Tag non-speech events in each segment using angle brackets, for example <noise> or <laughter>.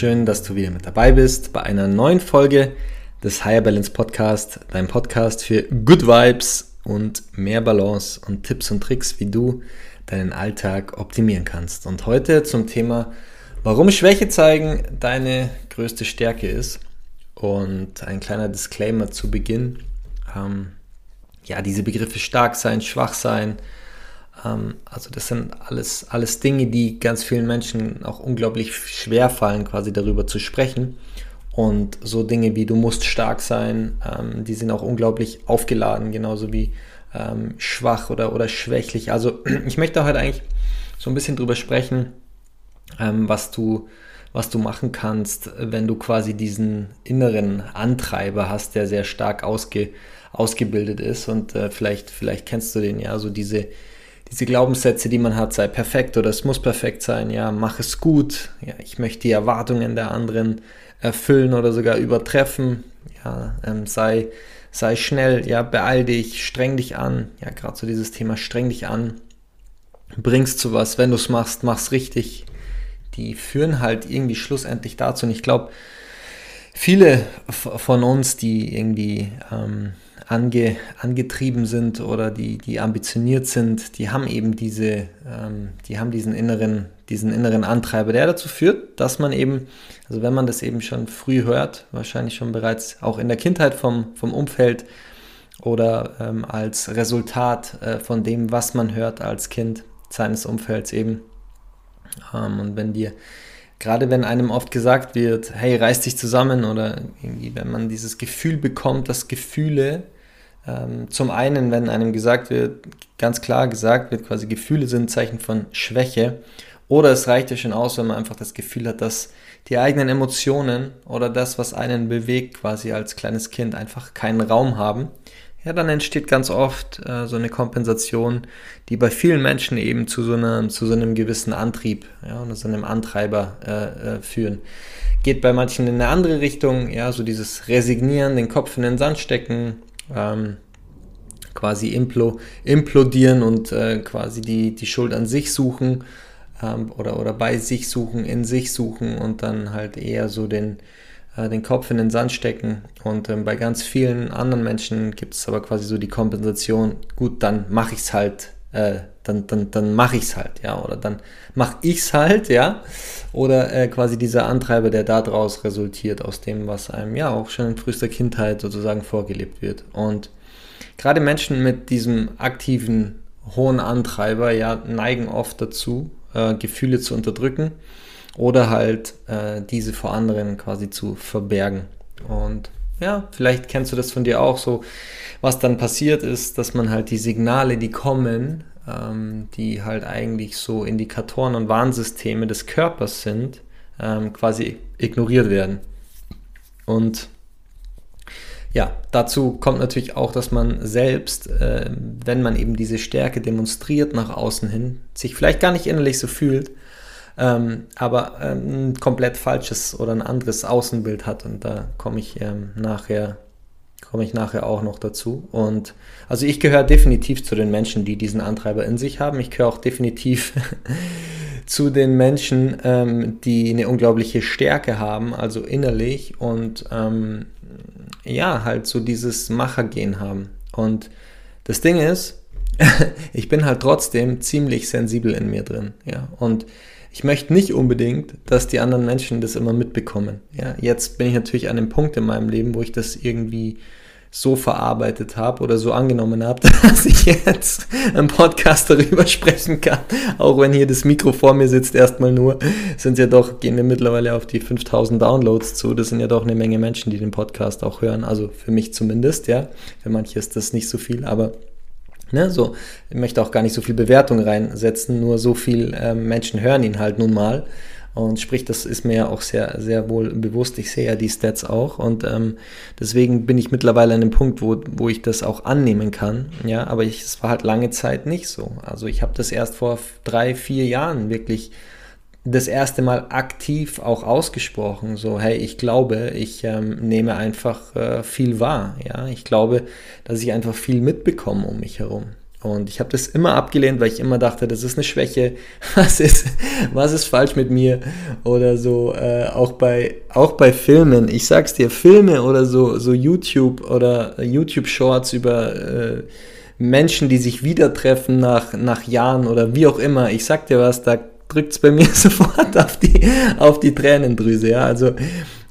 Schön, dass du wieder mit dabei bist bei einer neuen Folge des Higher Balance Podcast, dein Podcast für Good Vibes und mehr Balance und Tipps und Tricks, wie du deinen Alltag optimieren kannst. Und heute zum Thema, warum Schwäche zeigen deine größte Stärke ist. Und ein kleiner Disclaimer zu Beginn. Ähm, ja, diese Begriffe stark sein, schwach sein, also das sind alles, alles Dinge, die ganz vielen Menschen auch unglaublich schwer fallen, quasi darüber zu sprechen. Und so Dinge wie du musst stark sein, ähm, die sind auch unglaublich aufgeladen, genauso wie ähm, schwach oder, oder schwächlich. Also <clears throat> ich möchte heute eigentlich so ein bisschen drüber sprechen, ähm, was du was du machen kannst, wenn du quasi diesen inneren Antreiber hast, der sehr stark ausge, ausgebildet ist. Und äh, vielleicht, vielleicht kennst du den ja, so diese, diese Glaubenssätze, die man hat, sei perfekt oder es muss perfekt sein, ja, mach es gut, ja, ich möchte die Erwartungen der anderen erfüllen oder sogar übertreffen, ja, ähm, sei, sei schnell, ja, beeil dich, streng dich an, ja, gerade so dieses Thema streng dich an, bringst zu was, wenn du es machst, mach's richtig, die führen halt irgendwie schlussendlich dazu und ich glaube, viele von uns, die irgendwie ähm, ange, angetrieben sind oder die, die ambitioniert sind, die haben eben diese, ähm, die haben diesen inneren, diesen inneren Antreiber, der dazu führt, dass man eben, also wenn man das eben schon früh hört, wahrscheinlich schon bereits auch in der Kindheit vom, vom Umfeld oder ähm, als Resultat äh, von dem, was man hört als Kind seines Umfelds eben. Ähm, und wenn dir gerade wenn einem oft gesagt wird, hey, reiß dich zusammen oder irgendwie, wenn man dieses Gefühl bekommt, dass Gefühle zum einen, wenn einem gesagt wird, ganz klar gesagt wird, quasi Gefühle sind Zeichen von Schwäche. Oder es reicht ja schon aus, wenn man einfach das Gefühl hat, dass die eigenen Emotionen oder das, was einen bewegt, quasi als kleines Kind einfach keinen Raum haben. Ja, dann entsteht ganz oft äh, so eine Kompensation, die bei vielen Menschen eben zu so, einer, zu so einem gewissen Antrieb ja, oder so einem Antreiber äh, äh, führen. Geht bei manchen in eine andere Richtung, ja, so dieses Resignieren, den Kopf in den Sand stecken, ähm, quasi implo, implodieren und äh, quasi die, die Schuld an sich suchen ähm, oder, oder bei sich suchen, in sich suchen und dann halt eher so den, äh, den Kopf in den Sand stecken. Und ähm, bei ganz vielen anderen Menschen gibt es aber quasi so die Kompensation, gut, dann mache ich es halt, äh, dann, dann, dann mache ich es halt, ja, oder dann mache ich es halt, ja, oder äh, quasi dieser Antreiber, der daraus resultiert, aus dem, was einem ja auch schon in frühester Kindheit sozusagen vorgelebt wird. Und gerade Menschen mit diesem aktiven, hohen Antreiber ja neigen oft dazu, äh, Gefühle zu unterdrücken oder halt äh, diese vor anderen quasi zu verbergen. Und ja, vielleicht kennst du das von dir auch so. Was dann passiert ist, dass man halt die Signale, die kommen, ähm, die halt eigentlich so Indikatoren und Warnsysteme des Körpers sind, ähm, quasi ignoriert werden. Und ja, dazu kommt natürlich auch, dass man selbst, äh, wenn man eben diese Stärke demonstriert nach außen hin, sich vielleicht gar nicht innerlich so fühlt, ähm, aber ähm, ein komplett falsches oder ein anderes Außenbild hat. Und da komme ich ähm, nachher komme ich nachher auch noch dazu. Und also ich gehöre definitiv zu den Menschen, die diesen Antreiber in sich haben. Ich gehöre auch definitiv <laughs> zu den Menschen, ähm, die eine unglaubliche Stärke haben, also innerlich und ähm, ja, halt so dieses Machergehen haben. Und das Ding ist, <laughs> ich bin halt trotzdem ziemlich sensibel in mir drin, ja. Und ich möchte nicht unbedingt, dass die anderen Menschen das immer mitbekommen. Ja, jetzt bin ich natürlich an dem Punkt in meinem Leben, wo ich das irgendwie so verarbeitet habe oder so angenommen habe, <laughs> dass ich jetzt im Podcast darüber sprechen kann. Auch wenn hier das Mikro vor mir sitzt, erstmal nur, sind ja doch, gehen wir mittlerweile auf die 5000 Downloads zu. Das sind ja doch eine Menge Menschen, die den Podcast auch hören. Also für mich zumindest, ja. Für manche ist das nicht so viel, aber Ne, so, ich möchte auch gar nicht so viel Bewertung reinsetzen, nur so viel äh, Menschen hören ihn halt nun mal. Und sprich, das ist mir ja auch sehr, sehr wohl bewusst. Ich sehe ja die Stats auch. Und ähm, deswegen bin ich mittlerweile an dem Punkt, wo, wo ich das auch annehmen kann. Ja, aber es war halt lange Zeit nicht so. Also ich habe das erst vor drei, vier Jahren wirklich das erste Mal aktiv auch ausgesprochen, so hey, ich glaube, ich ähm, nehme einfach äh, viel wahr, ja, ich glaube, dass ich einfach viel mitbekomme um mich herum. Und ich habe das immer abgelehnt, weil ich immer dachte, das ist eine Schwäche. <laughs> Was ist, was ist falsch mit mir? Oder so, äh, auch bei, auch bei Filmen. Ich sag's dir, Filme oder so, so YouTube oder YouTube Shorts über äh, Menschen, die sich wieder treffen nach, nach Jahren oder wie auch immer. Ich sag dir was, da drückt es bei mir <laughs> sofort auf die, auf die Tränendrüse. Ja? Also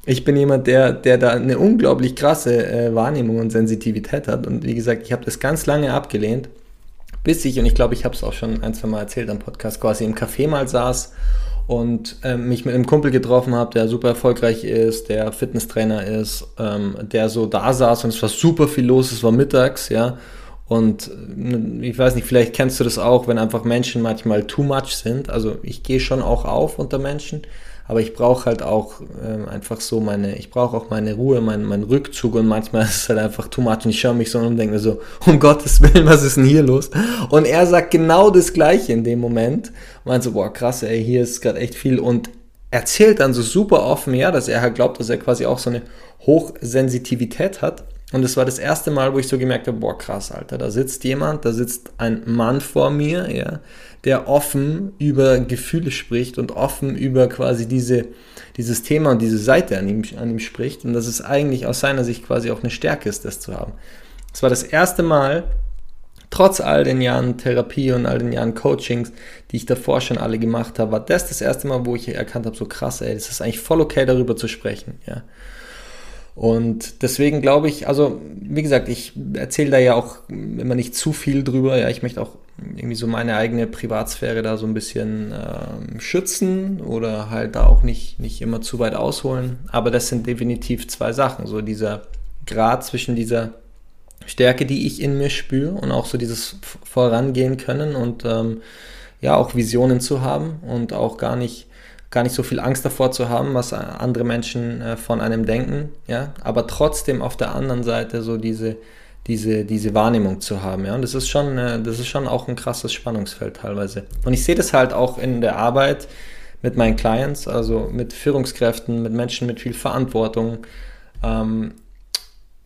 ich bin jemand, der, der da eine unglaublich krasse äh, Wahrnehmung und Sensitivität hat. Und wie gesagt, ich habe das ganz lange abgelehnt, bis ich, und ich glaube, ich habe es auch schon ein, zwei Mal erzählt am Podcast, quasi im Café mal saß und äh, mich mit einem Kumpel getroffen habe, der super erfolgreich ist, der Fitnesstrainer ist, ähm, der so da saß und es war super viel los, es war mittags, ja. Und äh, ich weiß nicht, vielleicht kennst du das auch, wenn einfach Menschen manchmal too much sind. Also ich gehe schon auch auf unter Menschen, aber ich brauche halt auch äh, einfach so meine, ich brauche auch meine Ruhe, meinen mein Rückzug und manchmal <laughs> ist es halt einfach too much und ich schaue mich so und denke mir so, um Gottes Willen, was ist denn hier los? Und er sagt genau das Gleiche in dem Moment. Meint so, boah, krass, ey, hier ist gerade echt viel und erzählt dann so super offen, ja, dass er halt glaubt, dass er quasi auch so eine Hochsensitivität hat und es war das erste Mal, wo ich so gemerkt habe, boah, krass, Alter, da sitzt jemand, da sitzt ein Mann vor mir, ja, der offen über Gefühle spricht und offen über quasi diese, dieses Thema und diese Seite an ihm, an ihm spricht. Und dass es eigentlich aus seiner Sicht quasi auch eine Stärke ist, das zu haben. Es war das erste Mal, trotz all den Jahren Therapie und all den Jahren Coachings, die ich davor schon alle gemacht habe, war das das erste Mal, wo ich erkannt habe, so krass, ey, das ist eigentlich voll okay, darüber zu sprechen, ja. Und deswegen glaube ich, also wie gesagt, ich erzähle da ja auch immer nicht zu viel drüber. Ja, ich möchte auch irgendwie so meine eigene Privatsphäre da so ein bisschen äh, schützen oder halt da auch nicht, nicht immer zu weit ausholen. Aber das sind definitiv zwei Sachen. So dieser Grad zwischen dieser Stärke, die ich in mir spüre und auch so dieses Vorangehen können und ähm, ja auch Visionen zu haben und auch gar nicht gar nicht so viel Angst davor zu haben, was andere Menschen äh, von einem denken, ja, aber trotzdem auf der anderen Seite so diese, diese, diese Wahrnehmung zu haben, ja, und das ist schon, äh, das ist schon auch ein krasses Spannungsfeld teilweise. Und ich sehe das halt auch in der Arbeit mit meinen Clients, also mit Führungskräften, mit Menschen mit viel Verantwortung, ähm,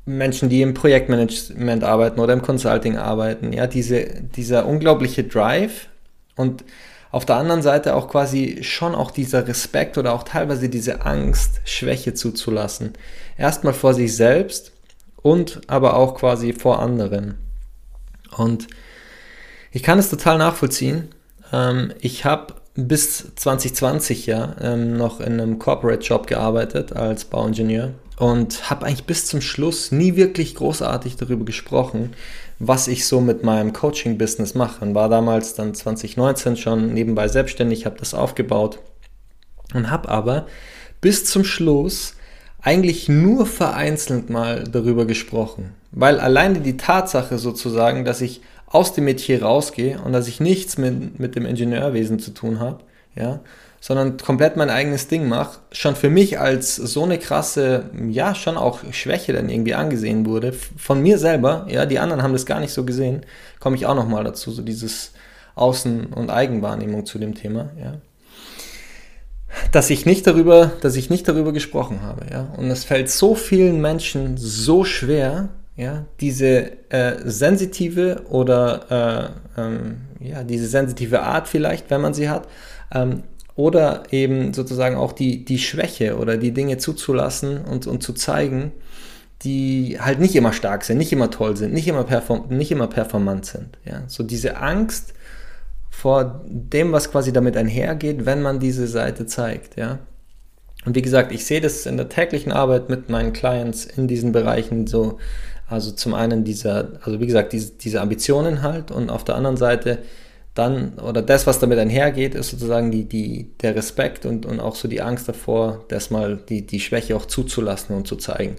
Menschen, die im Projektmanagement arbeiten oder im Consulting arbeiten, ja, diese, dieser unglaubliche Drive und auf der anderen Seite auch quasi schon auch dieser Respekt oder auch teilweise diese Angst, Schwäche zuzulassen. Erstmal vor sich selbst und aber auch quasi vor anderen. Und ich kann es total nachvollziehen. Ähm, ich habe bis 2020 ja ähm, noch in einem Corporate Job gearbeitet als Bauingenieur und habe eigentlich bis zum Schluss nie wirklich großartig darüber gesprochen, was ich so mit meinem Coaching-Business mache. Und war damals dann 2019 schon nebenbei selbstständig, habe das aufgebaut und habe aber bis zum Schluss eigentlich nur vereinzelt mal darüber gesprochen. Weil alleine die Tatsache sozusagen, dass ich aus dem Metier rausgehe und dass ich nichts mit, mit dem Ingenieurwesen zu tun habe, ja, sondern komplett mein eigenes Ding mache, schon für mich als so eine krasse, ja, schon auch Schwäche dann irgendwie angesehen wurde, von mir selber, ja, die anderen haben das gar nicht so gesehen, komme ich auch nochmal dazu, so dieses Außen- und Eigenwahrnehmung zu dem Thema, ja. Dass ich nicht darüber, dass ich nicht darüber gesprochen habe, ja. Und es fällt so vielen Menschen so schwer, ja, diese äh, sensitive oder äh, ähm, ja, diese sensitive Art vielleicht, wenn man sie hat, ähm, oder eben sozusagen auch die, die Schwäche oder die Dinge zuzulassen und, und zu zeigen, die halt nicht immer stark sind, nicht immer toll sind, nicht immer, perform nicht immer performant sind. Ja? So diese Angst vor dem, was quasi damit einhergeht, wenn man diese Seite zeigt. Ja? Und wie gesagt, ich sehe das in der täglichen Arbeit mit meinen Clients in diesen Bereichen so, also zum einen dieser, also wie gesagt, diese, diese Ambitionen halt und auf der anderen Seite dann, oder das, was damit einhergeht, ist sozusagen die, die, der Respekt und, und auch so die Angst davor, das mal die, die Schwäche auch zuzulassen und zu zeigen.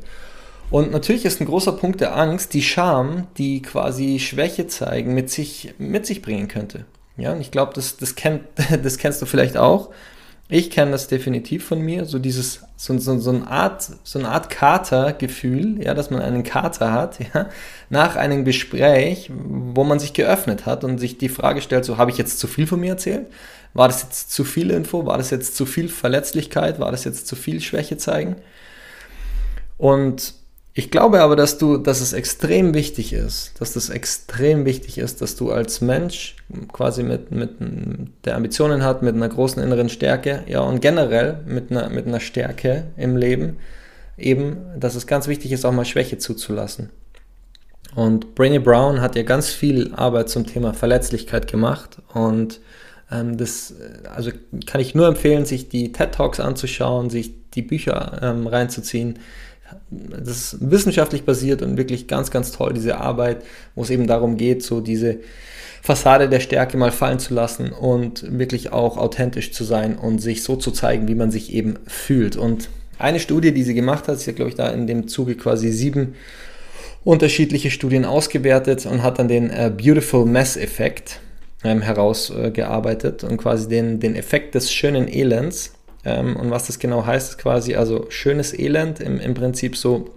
Und natürlich ist ein großer Punkt der Angst die Scham, die quasi Schwäche zeigen mit sich, mit sich bringen könnte. Ja, und ich glaube, das, das, kennt, <laughs> das kennst du vielleicht auch. Ich kenne das definitiv von mir, so dieses, so, so, so eine Art, so eine Art Katergefühl, ja, dass man einen Kater hat, <laughs> ja, nach einem Gespräch, wo man sich geöffnet hat und sich die Frage stellt, so, habe ich jetzt zu viel von mir erzählt? War das jetzt zu viel Info? War das jetzt zu viel Verletzlichkeit? War das jetzt zu viel Schwäche zeigen? Und ich glaube aber, dass du, dass es extrem wichtig ist, dass das extrem wichtig ist, dass du als Mensch quasi mit, mit der Ambitionen hat, mit einer großen inneren Stärke, ja, und generell mit einer, mit einer Stärke im Leben, eben, dass es ganz wichtig ist, auch mal Schwäche zuzulassen. Und Brainy Brown hat ja ganz viel Arbeit zum Thema Verletzlichkeit gemacht und ähm, das, also kann ich nur empfehlen, sich die TED Talks anzuschauen, sich die Bücher ähm, reinzuziehen das ist wissenschaftlich basiert und wirklich ganz, ganz toll, diese Arbeit, wo es eben darum geht, so diese Fassade der Stärke mal fallen zu lassen und wirklich auch authentisch zu sein und sich so zu zeigen, wie man sich eben fühlt. Und eine Studie, die sie gemacht hat, sie hat, glaube ich, da in dem Zuge quasi sieben unterschiedliche Studien ausgewertet und hat dann den äh, Beautiful Mess Effekt ähm, herausgearbeitet und quasi den, den Effekt des schönen Elends ähm, und was das genau heißt, ist quasi also schönes Elend im, im Prinzip so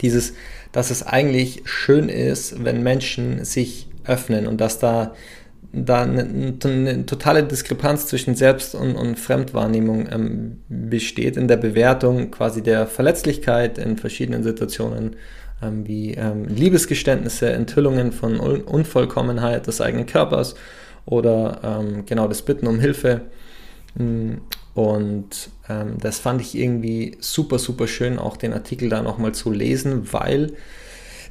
dieses, dass es eigentlich schön ist, wenn Menschen sich öffnen und dass da da eine, eine, totale Diskrepanz zwischen Selbst- und, und Fremdwahrnehmung ähm, besteht in der Bewertung quasi der Verletzlichkeit in verschiedenen Situationen, ähm, wie ähm, Liebesgeständnisse, Enthüllungen von Un Unvollkommenheit des eigenen Körpers oder ähm, genau das Bitten um Hilfe. Hm, und ähm, das fand ich irgendwie super, super schön, auch den Artikel da nochmal zu lesen, weil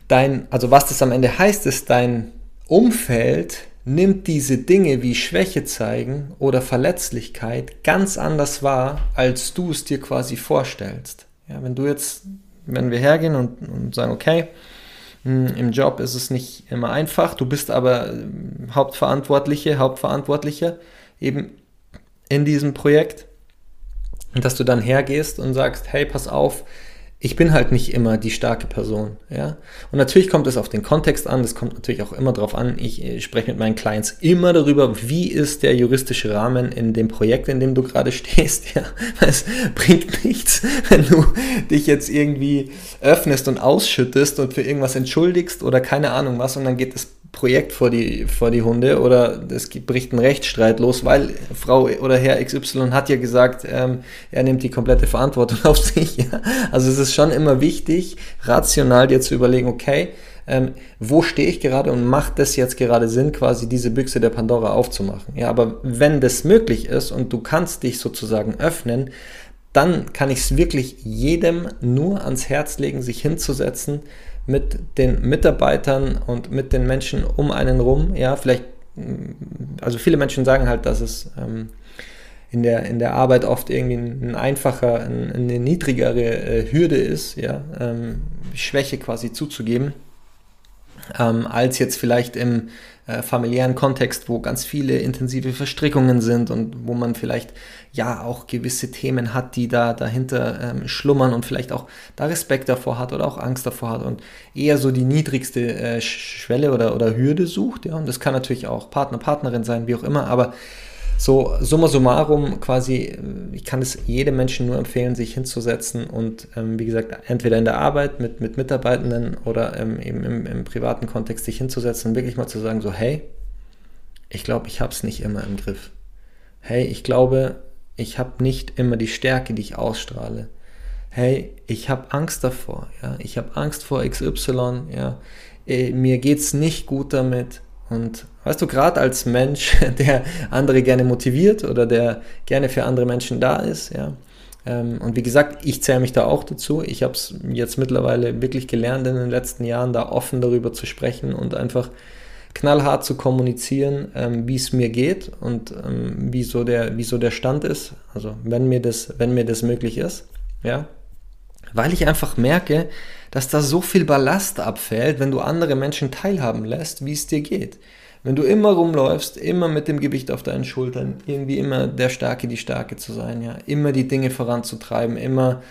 dein, also was das am Ende heißt, ist, dein Umfeld nimmt diese Dinge wie Schwäche zeigen oder Verletzlichkeit ganz anders wahr, als du es dir quasi vorstellst. Ja, wenn du jetzt, wenn wir hergehen und, und sagen, okay, hm, im Job ist es nicht immer einfach, du bist aber ähm, Hauptverantwortliche, Hauptverantwortlicher eben in diesem Projekt dass du dann hergehst und sagst, hey, pass auf, ich bin halt nicht immer die starke Person, ja. Und natürlich kommt es auf den Kontext an, das kommt natürlich auch immer darauf an. Ich, ich spreche mit meinen Clients immer darüber, wie ist der juristische Rahmen in dem Projekt, in dem du gerade <laughs> stehst, ja. Es bringt nichts, wenn du dich jetzt irgendwie öffnest und ausschüttest und für irgendwas entschuldigst oder keine Ahnung was und dann geht es Projekt vor die, vor die Hunde oder es bricht ein Rechtsstreit los, weil Frau oder Herr XY hat ja gesagt, ähm, er nimmt die komplette Verantwortung <laughs> auf sich. Ja? Also es ist schon immer wichtig, rational dir zu überlegen, okay, ähm, wo stehe ich gerade und macht das jetzt gerade Sinn, quasi diese Büchse der Pandora aufzumachen. Ja, aber wenn das möglich ist und du kannst dich sozusagen öffnen, dann kann ich es wirklich jedem nur ans Herz legen, sich hinzusetzen, mit den Mitarbeitern und mit den Menschen um einen rum. Ja, vielleicht, also viele Menschen sagen halt, dass es ähm, in, der, in der Arbeit oft irgendwie ein einfacher, ein, eine niedrigere äh, Hürde ist, ja, ähm, Schwäche quasi zuzugeben, ähm, als jetzt vielleicht im äh, familiären Kontext, wo ganz viele intensive Verstrickungen sind und wo man vielleicht ja auch gewisse Themen hat, die da dahinter ähm, schlummern und vielleicht auch da Respekt davor hat oder auch Angst davor hat und eher so die niedrigste äh, Schwelle oder, oder Hürde sucht. Ja, und das kann natürlich auch Partner, Partnerin sein, wie auch immer, aber so, summa summarum quasi, äh, ich kann es jedem Menschen nur empfehlen, sich hinzusetzen und ähm, wie gesagt, entweder in der Arbeit mit, mit Mitarbeitenden oder ähm, eben im, im, privaten Kontext sich hinzusetzen und wirklich mal zu sagen, so, hey, ich glaube, ich habe es nicht immer im Griff. Hey, ich glaube, ich habe nicht immer die Stärke, die ich ausstrahle. Hey, ich habe Angst davor, ja, ich habe Angst vor XY, ja, äh, mir geht es nicht gut damit und weißt du, gerade als Mensch, <laughs> der andere gerne motiviert oder der gerne für andere Menschen da ist, ja. Ähm, und wie gesagt, ich zähle mich da auch dazu. Ich habe es jetzt mittlerweile wirklich gelernt in den letzten Jahren, da offen darüber zu sprechen und einfach knallhart zu kommunizieren, ähm, wie es mir geht und ähm, wie, so der, wie so der Stand ist. Also wenn mir das, wenn mir das möglich ist, ja. Weil ich einfach merke, dass da so viel Ballast abfällt, wenn du andere Menschen teilhaben lässt, wie es dir geht. Wenn du immer rumläufst, immer mit dem Gewicht auf deinen Schultern, irgendwie immer der Starke, die Starke zu sein, ja, immer die Dinge voranzutreiben, immer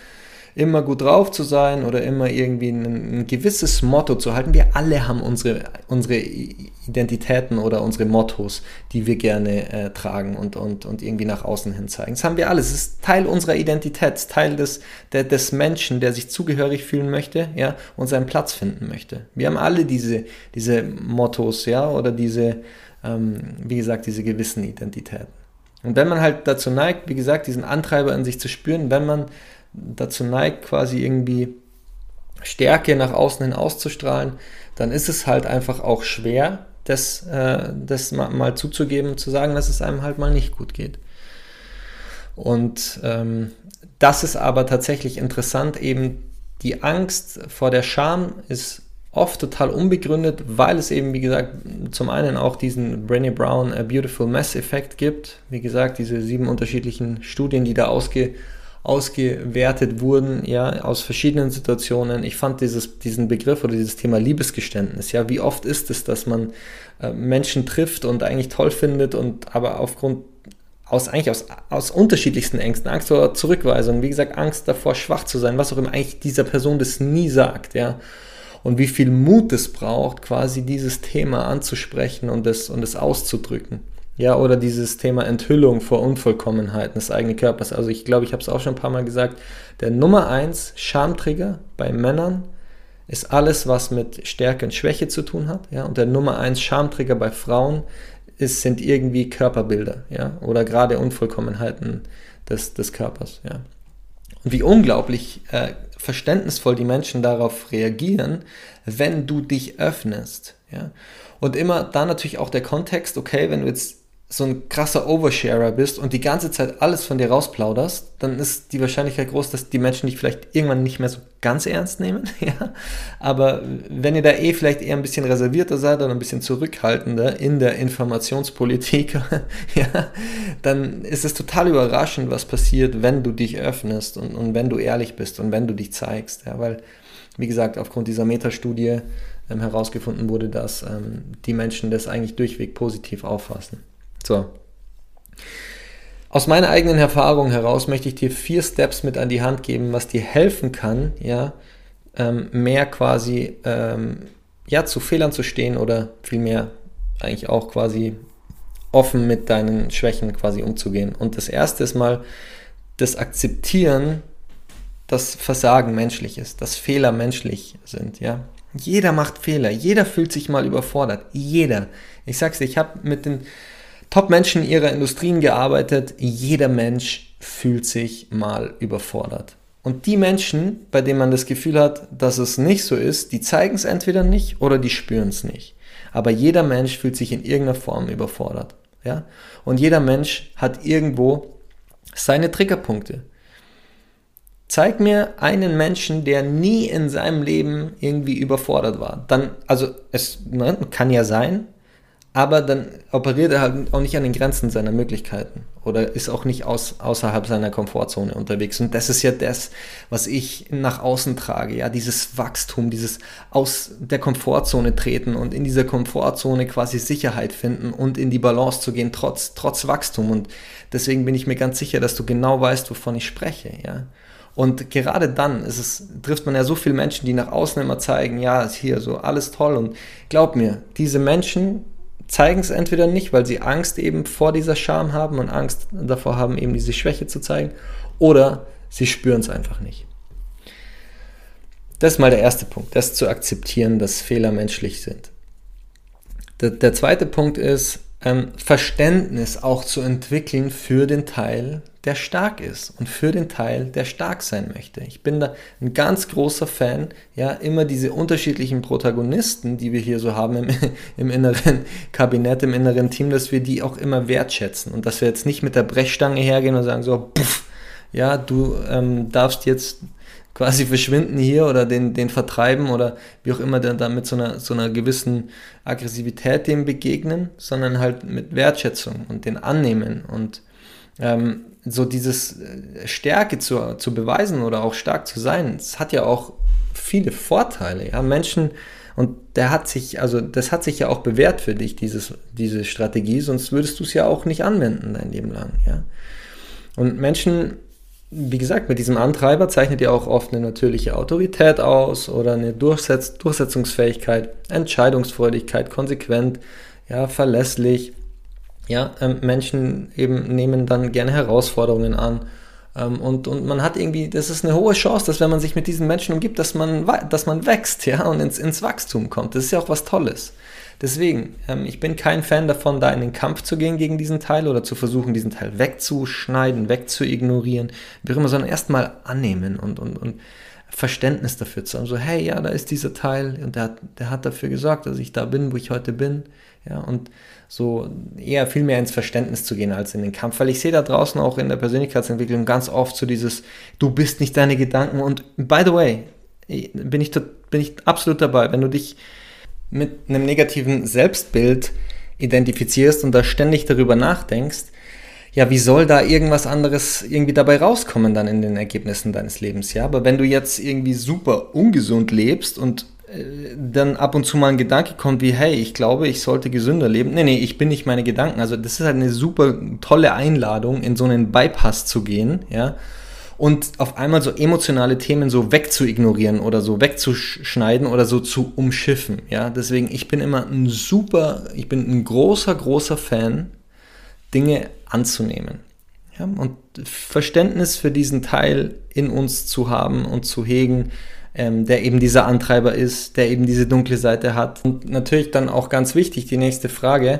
immer gut drauf zu sein oder immer irgendwie ein, ein, gewisses Motto zu halten. Wir alle haben unsere, unsere Identitäten oder unsere Mottos, die wir gerne äh, tragen und, und, und irgendwie nach außen hin zeigen. Das haben wir alles. Es ist Teil unserer Identität, Teil des, der, des Menschen, der sich zugehörig fühlen möchte ja, und seinen Platz finden möchte. Wir haben alle diese, diese Mottos ja, oder diese, ähm, wie gesagt, diese gewissen Identitäten. Und wenn man halt dazu neigt, wie gesagt, diesen Antreiber in sich zu spüren, wenn man dazu neigt, quasi irgendwie Stärke nach außen hin auszustrahlen, dann ist es halt einfach auch schwer, das, äh, das mal, mal, zuzugeben, zu sagen, dass es einem halt mal nicht gut geht. Und ähm, das ist aber tatsächlich interessant, eben die Angst vor der Scham ist oft total unbegründet, weil es eben, wie gesagt, zum einen auch diesen Brené Brown A Beautiful Mess Effekt gibt. Wie gesagt, diese sieben unterschiedlichen Studien, die da ausge, ausgewertet wurden, ja, aus verschiedenen Situationen. Ich fand dieses, diesen Begriff oder dieses Thema Liebesgeständnis, ja, wie oft ist es, dass man äh, Menschen trifft und eigentlich toll findet und aber aufgrund aus eigentlich aus, aus unterschiedlichsten Ängsten, Angst vor Zurückweisung, wie gesagt, Angst davor, schwach zu sein, was auch immer eigentlich dieser Person das nie sagt, ja und wie viel Mut es braucht, quasi dieses Thema anzusprechen und es, und es auszudrücken. Ja, oder dieses Thema Enthüllung vor Unvollkommenheiten des eigenen Körpers. Also ich glaube, ich habe es auch schon ein paar Mal gesagt, der Nummer eins Schamtrigger bei Männern ist alles, was mit Stärke und Schwäche zu tun hat. Ja, und der Nummer eins Schamtrigger bei Frauen ist, sind irgendwie Körperbilder, ja, oder gerade Unvollkommenheiten des, des Körpers, ja. Und wie unglaublich äh, verständnisvoll die Menschen darauf reagieren, wenn du dich öffnest. Ja? Und immer da natürlich auch der Kontext, okay, wenn du jetzt so ein krasser Oversharer bist und die ganze Zeit alles von dir rausplauderst, dann ist die Wahrscheinlichkeit groß, dass die Menschen dich vielleicht irgendwann nicht mehr so ganz ernst nehmen. <laughs> ja? Aber wenn ihr da eh vielleicht eher ein bisschen reservierter seid oder ein bisschen zurückhaltender in der Informationspolitik, <laughs> ja, dann ist es total überraschend, was passiert, wenn du dich öffnest und, und wenn du ehrlich bist und wenn du dich zeigst. Ja? Weil, wie gesagt, aufgrund dieser Metastudie ähm, herausgefunden wurde, dass ähm, die Menschen das eigentlich durchweg positiv auffassen. So. Aus meiner eigenen Erfahrung heraus möchte ich dir vier Steps mit an die Hand geben, was dir helfen kann, ja, ähm, mehr quasi ähm, ja, zu Fehlern zu stehen oder vielmehr eigentlich auch quasi offen mit deinen Schwächen quasi umzugehen. Und das erste ist mal das Akzeptieren, dass Versagen menschlich ist, dass Fehler menschlich sind, ja. Jeder macht Fehler, jeder fühlt sich mal überfordert, jeder. Ich sag's dir, ich habe mit den Top-Menschen ihrer Industrien gearbeitet. Jeder Mensch fühlt sich mal überfordert. Und die Menschen, bei denen man das Gefühl hat, dass es nicht so ist, die zeigen es entweder nicht oder die spüren es nicht. Aber jeder Mensch fühlt sich in irgendeiner Form überfordert. Ja? Und jeder Mensch hat irgendwo seine Triggerpunkte. Zeig mir einen Menschen, der nie in seinem Leben irgendwie überfordert war. Dann, also es ne, kann ja sein, aber dann operiert er halt auch nicht an den Grenzen seiner Möglichkeiten oder ist auch nicht aus, außerhalb seiner Komfortzone unterwegs. Und das ist ja das, was ich nach außen trage, ja, dieses Wachstum, dieses aus der Komfortzone treten und in dieser Komfortzone quasi Sicherheit finden und in die Balance zu gehen, trotz, trotz Wachstum. Und deswegen bin ich mir ganz sicher, dass du genau weißt, wovon ich spreche, ja. Und gerade dann es, trifft man ja so viele Menschen, die nach außen immer zeigen, ja, ist hier so alles toll. Und glaub mir, diese Menschen, zeigen es entweder nicht, weil sie Angst eben vor dieser Scham haben und Angst davor haben, eben diese Schwäche zu zeigen, oder sie spüren es einfach nicht. Das ist mal der erste Punkt, das zu akzeptieren, dass Fehler menschlich sind. Der, der zweite Punkt ist, ähm, Verständnis auch zu entwickeln für den Teil, der stark ist und für den Teil, der stark sein möchte. Ich bin da ein ganz großer Fan, ja, immer diese unterschiedlichen Protagonisten, die wir hier so haben im, <laughs> im inneren Kabinett, im inneren Team, dass wir die auch immer wertschätzen und dass wir jetzt nicht mit der Brechstange hergehen und sagen so, puff, ja, du ähm, darfst jetzt quasi verschwinden hier oder den, den vertreiben oder wie auch immer da mit so einer, so einer gewissen Aggressivität dem begegnen, sondern halt mit Wertschätzung und den annehmen und ähm, so dieses äh, Stärke zu, zu beweisen oder auch stark zu sein, das hat ja auch viele Vorteile. Ja, Menschen, und der hat sich, also das hat sich ja auch bewährt für dich, dieses, diese Strategie, sonst würdest du es ja auch nicht anwenden dein Leben lang. Ja. Und Menschen wie gesagt, mit diesem Antreiber zeichnet ihr auch oft eine natürliche Autorität aus oder eine Durchsetz Durchsetzungsfähigkeit, Entscheidungsfreudigkeit, konsequent, ja, verlässlich. Ja, ähm, Menschen eben nehmen dann gerne Herausforderungen an. Ähm, und, und man hat irgendwie, das ist eine hohe Chance, dass wenn man sich mit diesen Menschen umgibt, dass man, dass man wächst, ja, und ins, ins Wachstum kommt. Das ist ja auch was Tolles. Deswegen, ähm, ich bin kein Fan davon, da in den Kampf zu gehen gegen diesen Teil oder zu versuchen, diesen Teil wegzuschneiden, wegzuignorieren, wie immer, sondern erstmal annehmen und, und, und Verständnis dafür zu haben. So, hey, ja, da ist dieser Teil und der, der hat dafür gesorgt, dass ich da bin, wo ich heute bin. Ja, und so eher viel mehr ins Verständnis zu gehen als in den Kampf, weil ich sehe da draußen auch in der Persönlichkeitsentwicklung ganz oft so dieses, du bist nicht deine Gedanken und by the way, bin ich, bin ich absolut dabei, wenn du dich mit einem negativen Selbstbild identifizierst und da ständig darüber nachdenkst, ja, wie soll da irgendwas anderes irgendwie dabei rauskommen dann in den Ergebnissen deines Lebens, ja? Aber wenn du jetzt irgendwie super ungesund lebst und äh, dann ab und zu mal ein Gedanke kommt wie, hey, ich glaube, ich sollte gesünder leben. Nee, nee, ich bin nicht meine Gedanken. Also das ist halt eine super tolle Einladung, in so einen Bypass zu gehen, ja? Und auf einmal so emotionale Themen so wegzuignorieren oder so wegzuschneiden oder so zu umschiffen. Ja, deswegen, ich bin immer ein super, ich bin ein großer, großer Fan, Dinge anzunehmen. Ja, und Verständnis für diesen Teil in uns zu haben und zu hegen, ähm, der eben dieser Antreiber ist, der eben diese dunkle Seite hat. Und natürlich dann auch ganz wichtig, die nächste Frage,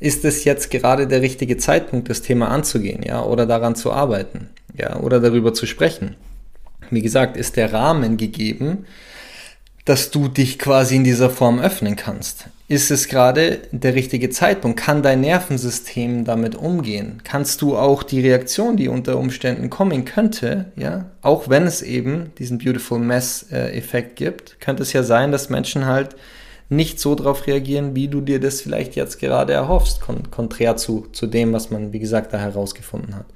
ist es jetzt gerade der richtige Zeitpunkt, das Thema anzugehen, ja, oder daran zu arbeiten? Ja, oder darüber zu sprechen. Wie gesagt, ist der Rahmen gegeben, dass du dich quasi in dieser Form öffnen kannst. Ist es gerade der richtige Zeitpunkt? Kann dein Nervensystem damit umgehen? Kannst du auch die Reaktion, die unter Umständen kommen könnte, ja, auch wenn es eben diesen Beautiful Mess-Effekt gibt, könnte es ja sein, dass Menschen halt nicht so darauf reagieren, wie du dir das vielleicht jetzt gerade erhoffst, kon konträr zu, zu dem, was man, wie gesagt, da herausgefunden hat.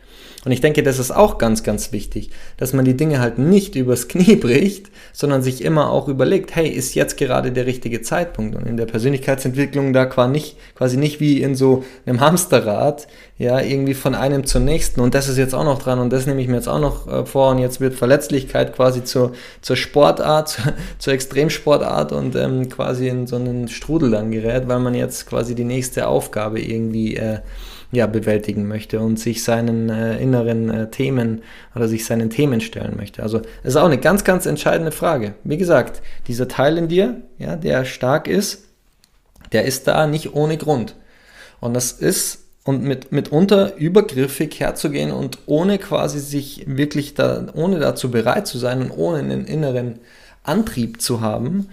Und ich denke, das ist auch ganz, ganz wichtig, dass man die Dinge halt nicht übers <laughs> Knie bricht, sondern sich immer auch überlegt, hey, ist jetzt gerade der richtige Zeitpunkt? Und in der Persönlichkeitsentwicklung da quasi nicht, quasi nicht wie in so einem Hamsterrad, ja, irgendwie von einem zum nächsten und das ist jetzt auch noch dran und das nehme ich mir jetzt auch noch äh, vor und jetzt wird Verletzlichkeit quasi zur, zur Sportart, <laughs> zur, zur Extremsportart und ähm, quasi in so einen Strudel dann gerät, weil man jetzt quasi die nächste Aufgabe irgendwie äh, ja, bewältigen möchte und sich seinen äh, inneren äh, Themen oder sich seinen Themen stellen möchte. Also das ist auch eine ganz, ganz entscheidende Frage. Wie gesagt, dieser Teil in dir, ja, der stark ist, der ist da nicht ohne Grund. Und das ist und mit, mitunter übergriffig herzugehen und ohne quasi sich wirklich da, ohne dazu bereit zu sein und ohne einen inneren Antrieb zu haben,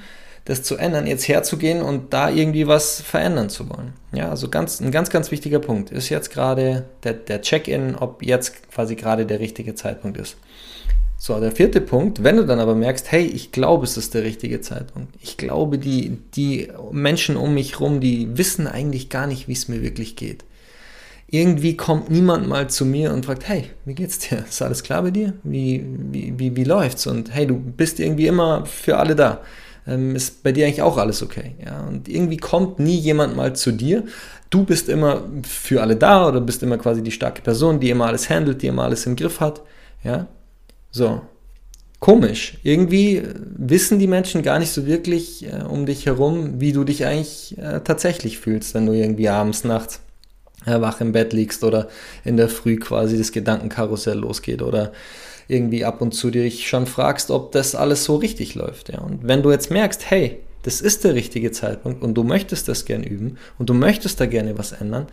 das zu ändern, jetzt herzugehen und da irgendwie was verändern zu wollen. Ja, also ganz, ein ganz, ganz wichtiger Punkt ist jetzt gerade der, der Check-in, ob jetzt quasi gerade der richtige Zeitpunkt ist. So, der vierte Punkt, wenn du dann aber merkst, hey, ich glaube, es ist der richtige Zeitpunkt. Ich glaube, die, die Menschen um mich rum, die wissen eigentlich gar nicht, wie es mir wirklich geht. Irgendwie kommt niemand mal zu mir und fragt, hey, wie geht's dir? Ist alles klar bei dir? Wie, wie, wie, wie läuft's? Und hey, du bist irgendwie immer für alle da ähm, ist bei dir eigentlich auch alles okay. Ja? Und irgendwie kommt nie jemand mal zu dir. Du bist immer für alle da oder bist immer quasi die starke Person, die immer alles handelt, die immer alles im Griff hat. Ja, so. Komisch. Irgendwie wissen die Menschen gar nicht so wirklich äh, um dich herum, wie du dich eigentlich äh, tatsächlich fühlst, wenn du irgendwie abends, nachts äh, wach im Bett liegst oder in der Früh quasi das Gedankenkarussell losgeht oder irgendwie ab und zu dich schon fragst, ob das alles so richtig läuft. Ja. Und wenn du jetzt merkst, hey, das ist der richtige Zeitpunkt und du möchtest das gern üben und du möchtest da gerne was ändern,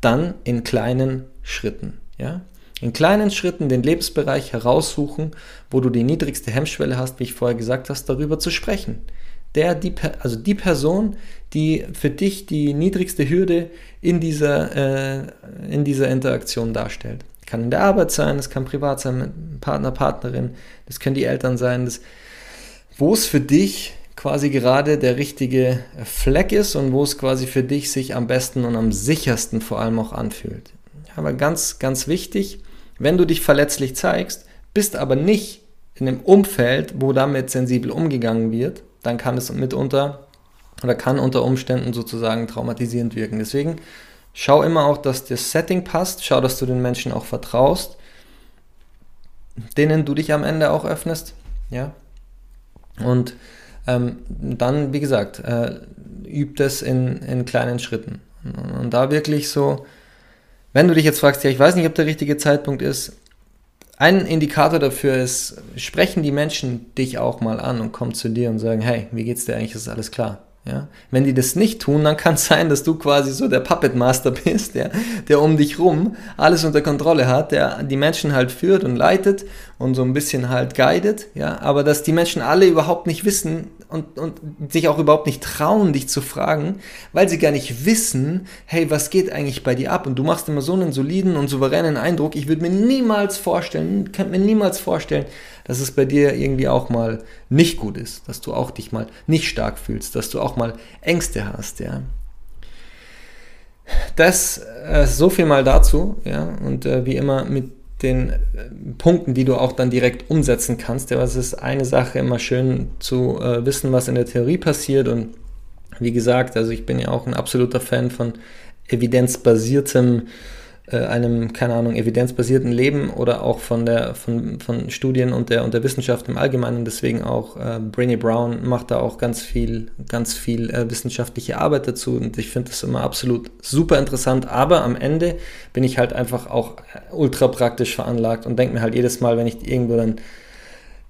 dann in kleinen Schritten. Ja. In kleinen Schritten den Lebensbereich heraussuchen, wo du die niedrigste Hemmschwelle hast, wie ich vorher gesagt hast, darüber zu sprechen. Der, die, also die Person, die für dich die niedrigste Hürde in dieser, äh, in dieser Interaktion darstellt kann in der Arbeit sein, das kann privat sein mit Partner, Partnerin, das können die Eltern sein, das, wo es für dich quasi gerade der richtige Fleck ist und wo es quasi für dich sich am besten und am sichersten vor allem auch anfühlt. Aber ganz, ganz wichtig, wenn du dich verletzlich zeigst, bist aber nicht in einem Umfeld, wo damit sensibel umgegangen wird, dann kann es mitunter oder kann unter Umständen sozusagen traumatisierend wirken. Deswegen Schau immer auch, dass das Setting passt. Schau, dass du den Menschen auch vertraust. denen du dich am Ende auch öffnest. Ja. Und ähm, dann, wie gesagt, äh, übt es in, in kleinen Schritten. Und, und da wirklich so, wenn du dich jetzt fragst, ja, ich weiß nicht, ob der richtige Zeitpunkt ist, ein Indikator dafür ist, sprechen die Menschen dich auch mal an und kommen zu dir und sagen, hey, wie geht's dir eigentlich, ist alles klar? Ja? Wenn die das nicht tun, dann kann es <laughs> sein, dass du quasi so der Puppet Master bist, ja? der um dich rum alles unter Kontrolle hat, der die Menschen halt führt und leitet und so ein bisschen halt guidet, ja, aber dass die Menschen alle überhaupt nicht wissen und, und sich auch überhaupt nicht trauen, dich zu fragen, weil sie gar nicht wissen, hey, was geht eigentlich bei dir ab? Und du machst immer so einen soliden und souveränen Eindruck. Ich würde mir niemals vorstellen, kann mir niemals vorstellen, dass es bei dir irgendwie auch mal nicht gut ist, dass du auch dich mal nicht stark fühlst, dass du auch mal Ängste hast, ja. Das, äh, so viel mal dazu, ja, und äh, wie immer mit den äh, Punkten, die du auch dann direkt umsetzen kannst. Ja, es ist eine Sache immer schön zu äh, wissen, was in der Theorie passiert und wie gesagt, also ich bin ja auch ein absoluter Fan von evidenzbasiertem einem, keine Ahnung, evidenzbasierten Leben oder auch von der von, von Studien und der und der Wissenschaft im Allgemeinen. Deswegen auch äh, Brainy Brown macht da auch ganz viel, ganz viel äh, wissenschaftliche Arbeit dazu und ich finde das immer absolut super interessant. Aber am Ende bin ich halt einfach auch ultra praktisch veranlagt und denke mir halt jedes Mal, wenn ich irgendwo dann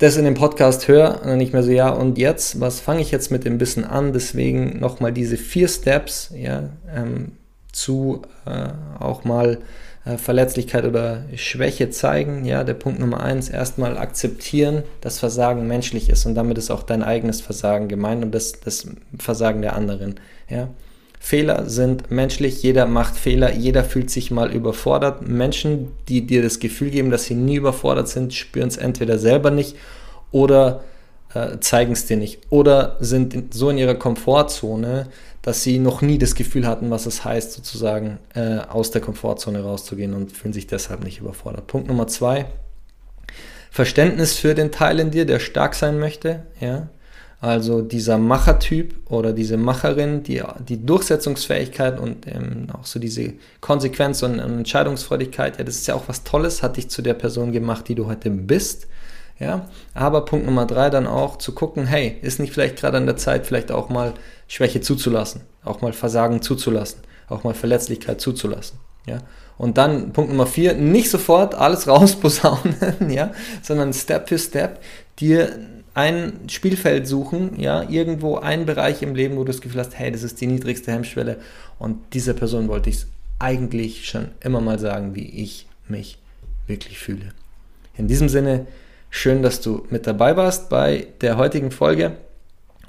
das in dem Podcast höre, dann nicht mehr so, ja, und jetzt, was fange ich jetzt mit dem Wissen an? Deswegen nochmal diese vier Steps, ja, ähm, zu äh, auch mal äh, Verletzlichkeit oder Schwäche zeigen. Ja, der Punkt Nummer eins, erstmal akzeptieren, dass Versagen menschlich ist und damit ist auch dein eigenes Versagen gemeint und das, das Versagen der anderen. Ja. Fehler sind menschlich, jeder macht Fehler, jeder fühlt sich mal überfordert. Menschen, die dir das Gefühl geben, dass sie nie überfordert sind, spüren es entweder selber nicht oder äh, zeigen es dir nicht oder sind in, so in ihrer Komfortzone, dass sie noch nie das Gefühl hatten, was es heißt, sozusagen äh, aus der Komfortzone rauszugehen und fühlen sich deshalb nicht überfordert. Punkt Nummer zwei, Verständnis für den Teil in dir, der stark sein möchte, ja. Also dieser Machertyp oder diese Macherin, die die Durchsetzungsfähigkeit und ähm, auch so diese Konsequenz und, und Entscheidungsfreudigkeit, ja, das ist ja auch was Tolles, hat dich zu der Person gemacht, die du heute bist. Ja, aber Punkt Nummer drei dann auch zu gucken, hey, ist nicht vielleicht gerade an der Zeit, vielleicht auch mal Schwäche zuzulassen, auch mal Versagen zuzulassen, auch mal Verletzlichkeit zuzulassen. Ja, und dann Punkt Nummer vier, nicht sofort alles <laughs> rausposaunen, ja, sondern Step für Step dir ein Spielfeld suchen, ja, irgendwo einen Bereich im Leben, wo du das Gefühl hast, hey, das ist die niedrigste Hemmschwelle und dieser Person wollte ich es eigentlich schon immer mal sagen, wie ich mich wirklich fühle. In diesem Sinne, Schön, dass du mit dabei warst bei der heutigen Folge.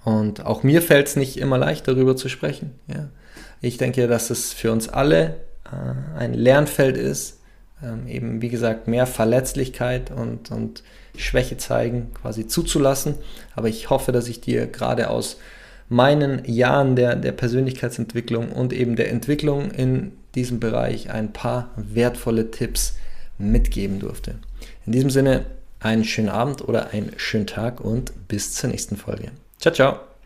Und auch mir fällt es nicht immer leicht, darüber zu sprechen. Ja. Ich denke, dass es für uns alle äh, ein Lernfeld ist, ähm, eben wie gesagt mehr Verletzlichkeit und, und Schwäche zeigen, quasi zuzulassen. Aber ich hoffe, dass ich dir gerade aus meinen Jahren der, der Persönlichkeitsentwicklung und eben der Entwicklung in diesem Bereich ein paar wertvolle Tipps mitgeben durfte. In diesem Sinne, einen schönen Abend oder einen schönen Tag und bis zur nächsten Folge. Ciao, ciao.